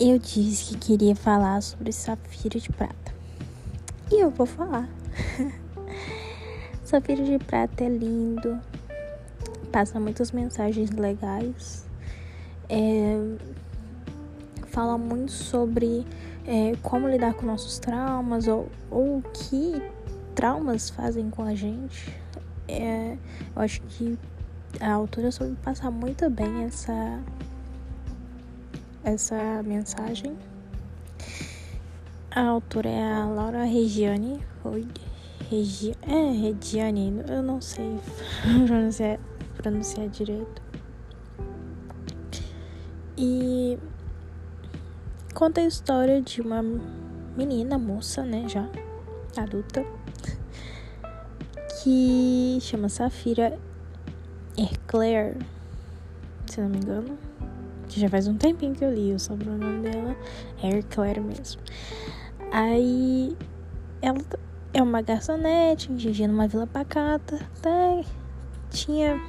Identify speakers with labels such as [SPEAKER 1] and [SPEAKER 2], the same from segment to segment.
[SPEAKER 1] eu disse que queria falar sobre Safira de Prata. E eu vou falar. Safira de Prata é lindo, passa muitas mensagens legais, é, fala muito sobre é, como lidar com nossos traumas ou, ou o que traumas fazem com a gente. É, eu acho que a autora soube passar muito bem essa essa mensagem. A autora é a Laura Regiane. Regi, é, Regiane, eu não sei pronunciar, pronunciar direito. E conta a história de uma menina, moça, né, já adulta, que chama Safira Eclair, se não me engano que já faz um tempinho que eu li, o sobrenome dela é Claire mesmo. Aí ela é uma garçonete, vivia numa vila pacata, até tinha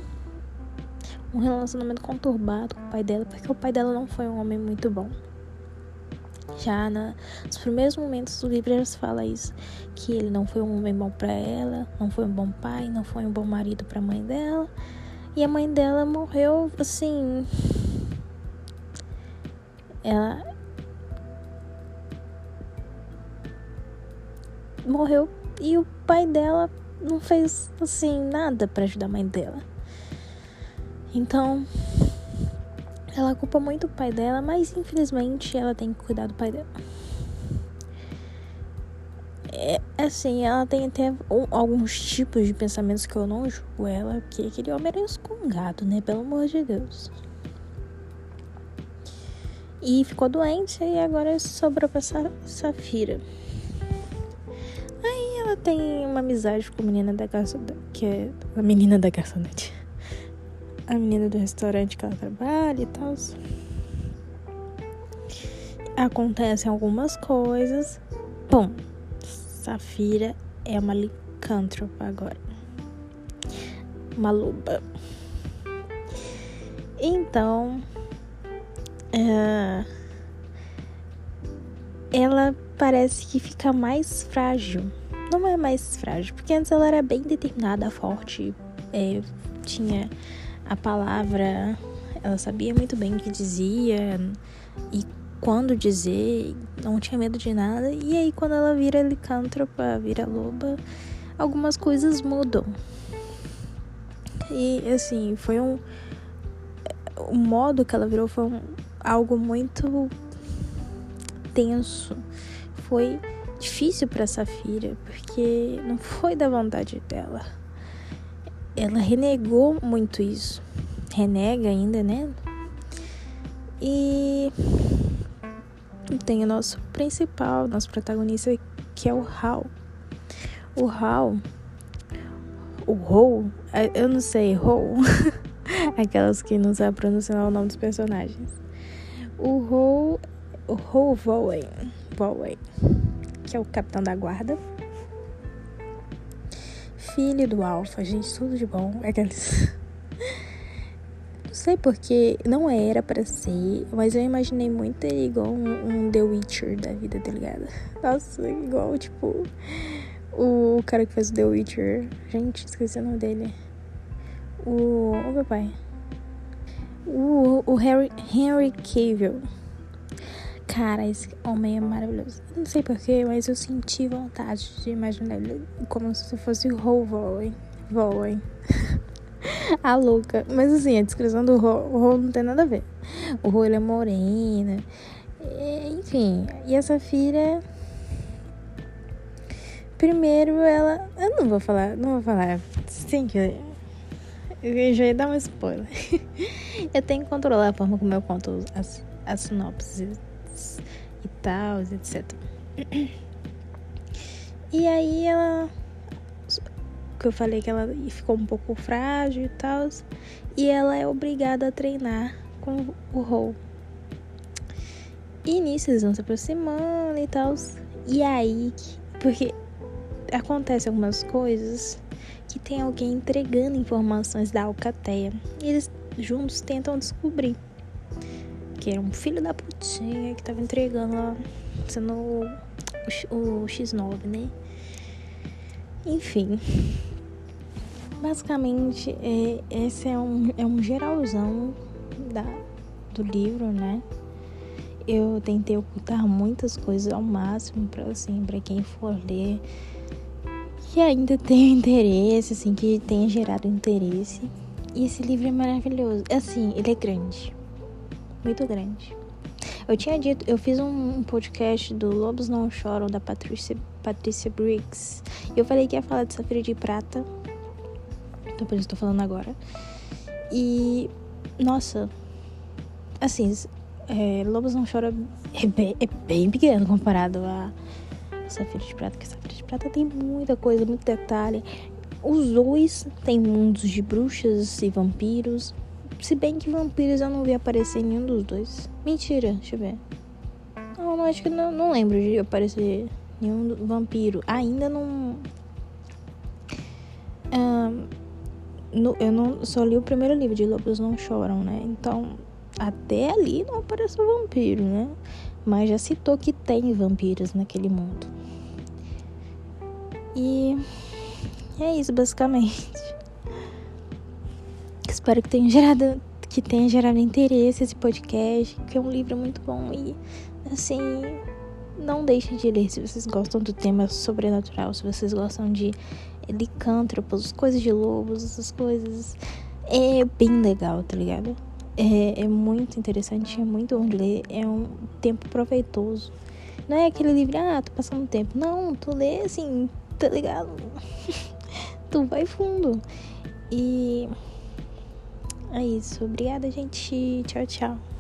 [SPEAKER 1] um relacionamento conturbado com o pai dela, porque o pai dela não foi um homem muito bom. Já na, nos primeiros momentos do livro ela fala isso, que ele não foi um homem bom para ela, não foi um bom pai, não foi um bom marido para a mãe dela. E a mãe dela morreu assim, ela morreu e o pai dela não fez assim nada para ajudar a mãe dela. Então, ela culpa muito o pai dela, mas infelizmente ela tem que cuidar do pai dela. É assim, ela tem até alguns tipos de pensamentos que eu não julgo ela, porque aquele homem era escongado, né? Pelo amor de Deus. E ficou doente e agora sobrou pra Safira. Aí ela tem uma amizade com a menina da garçonete, que é a menina da garçonete. A menina do restaurante que ela trabalha e tal. Acontecem algumas coisas. Bom, Safira é uma licântropa agora. Uma loba. Então, uh, ela parece que fica mais frágil. Não é mais frágil, porque antes ela era bem determinada, forte, é, tinha a palavra, ela sabia muito bem o que dizia e quando dizer, não tinha medo de nada. E aí, quando ela vira licântropa, vira loba, algumas coisas mudam. E assim, foi um. O modo que ela virou foi um, algo muito tenso. Foi difícil para Safira, porque não foi da vontade dela. Ela renegou muito isso. Renega ainda, né? E tem o nosso principal, nosso protagonista, que é o Hal. O Hal, o Hou, eu não sei, Hou, aquelas que não sabem pronunciar o nome dos personagens o Ho, o Ho Vowen, Vowen, que é o capitão da guarda. Filho do Alpha, gente, tudo de bom. É aqueles. Não sei porque não era para ser, mas eu imaginei muito ele igual um, um, The Witcher da vida, tá ligado? Nossa, igual, tipo, o cara que fez o The Witcher. Gente, esqueci o nome dele. O. O meu pai. O, o Harry, Henry Cavill. Cara, esse homem é maravilhoso. Não sei porquê, mas eu senti vontade de imaginar ele como se fosse o Ho Voen. a louca. Mas assim, a descrição do Ho, não tem nada a ver. O Ho, ele é morena. Enfim, e essa filha... Primeiro, ela... Eu não vou falar, não vou falar. Sim, que eu já ia dar um spoiler. eu tenho que controlar a forma como eu conto as, as sinopses e tal, etc. E aí ela. Que eu falei que ela ficou um pouco frágil e tal. E ela é obrigada a treinar com o Rol. E nisso eles vão se aproximando e tal. E aí. Porque acontecem algumas coisas que tem alguém entregando informações da Alcateia. E eles juntos tentam descobrir que era um filho da putinha que tava entregando lá, sendo o, o, o X9, né? Enfim. Basicamente, é, esse é um, é um geralzão da, do livro, né? Eu tentei ocultar muitas coisas ao máximo para assim, para quem for ler que ainda tenha interesse, assim, que tenha gerado interesse. E esse livro é maravilhoso. Assim, ele é grande. Muito grande. Eu tinha dito, eu fiz um, podcast do Lobos Não Choram, da Patrícia, Patrícia Briggs. E eu falei que ia falar de Safira de Prata. Então por isso estou falando agora. E, nossa, assim, é, Lobos Não Choram é bem, é bem pequeno comparado a Safira de Prata, que Safira de Prata tem muita coisa, muito detalhe. Os dois têm mundos de bruxas e vampiros. Se bem que vampiros eu não vi aparecer em nenhum dos dois. Mentira, deixa eu ver. Não, não acho que não, não lembro de aparecer nenhum vampiro. Ainda não. Um, no, eu não só li o primeiro livro de Lobos Não Choram, né? Então, até ali não apareceu vampiro, né? Mas já citou que tem vampiros naquele mundo. E é isso basicamente. Espero que tenha gerado que tenha gerado interesse esse podcast, que é um livro muito bom e assim, não deixem de ler se vocês gostam do tema sobrenatural, se vocês gostam de licântropos, coisas de lobos, essas coisas. É bem legal, tá ligado? É, é muito interessante, é muito bom de ler, é um tempo proveitoso. Não é aquele livro, ah, tô passando tempo. Não, tu lê assim, tá ligado? tu vai fundo. E é isso. Obrigada, gente. Tchau, tchau.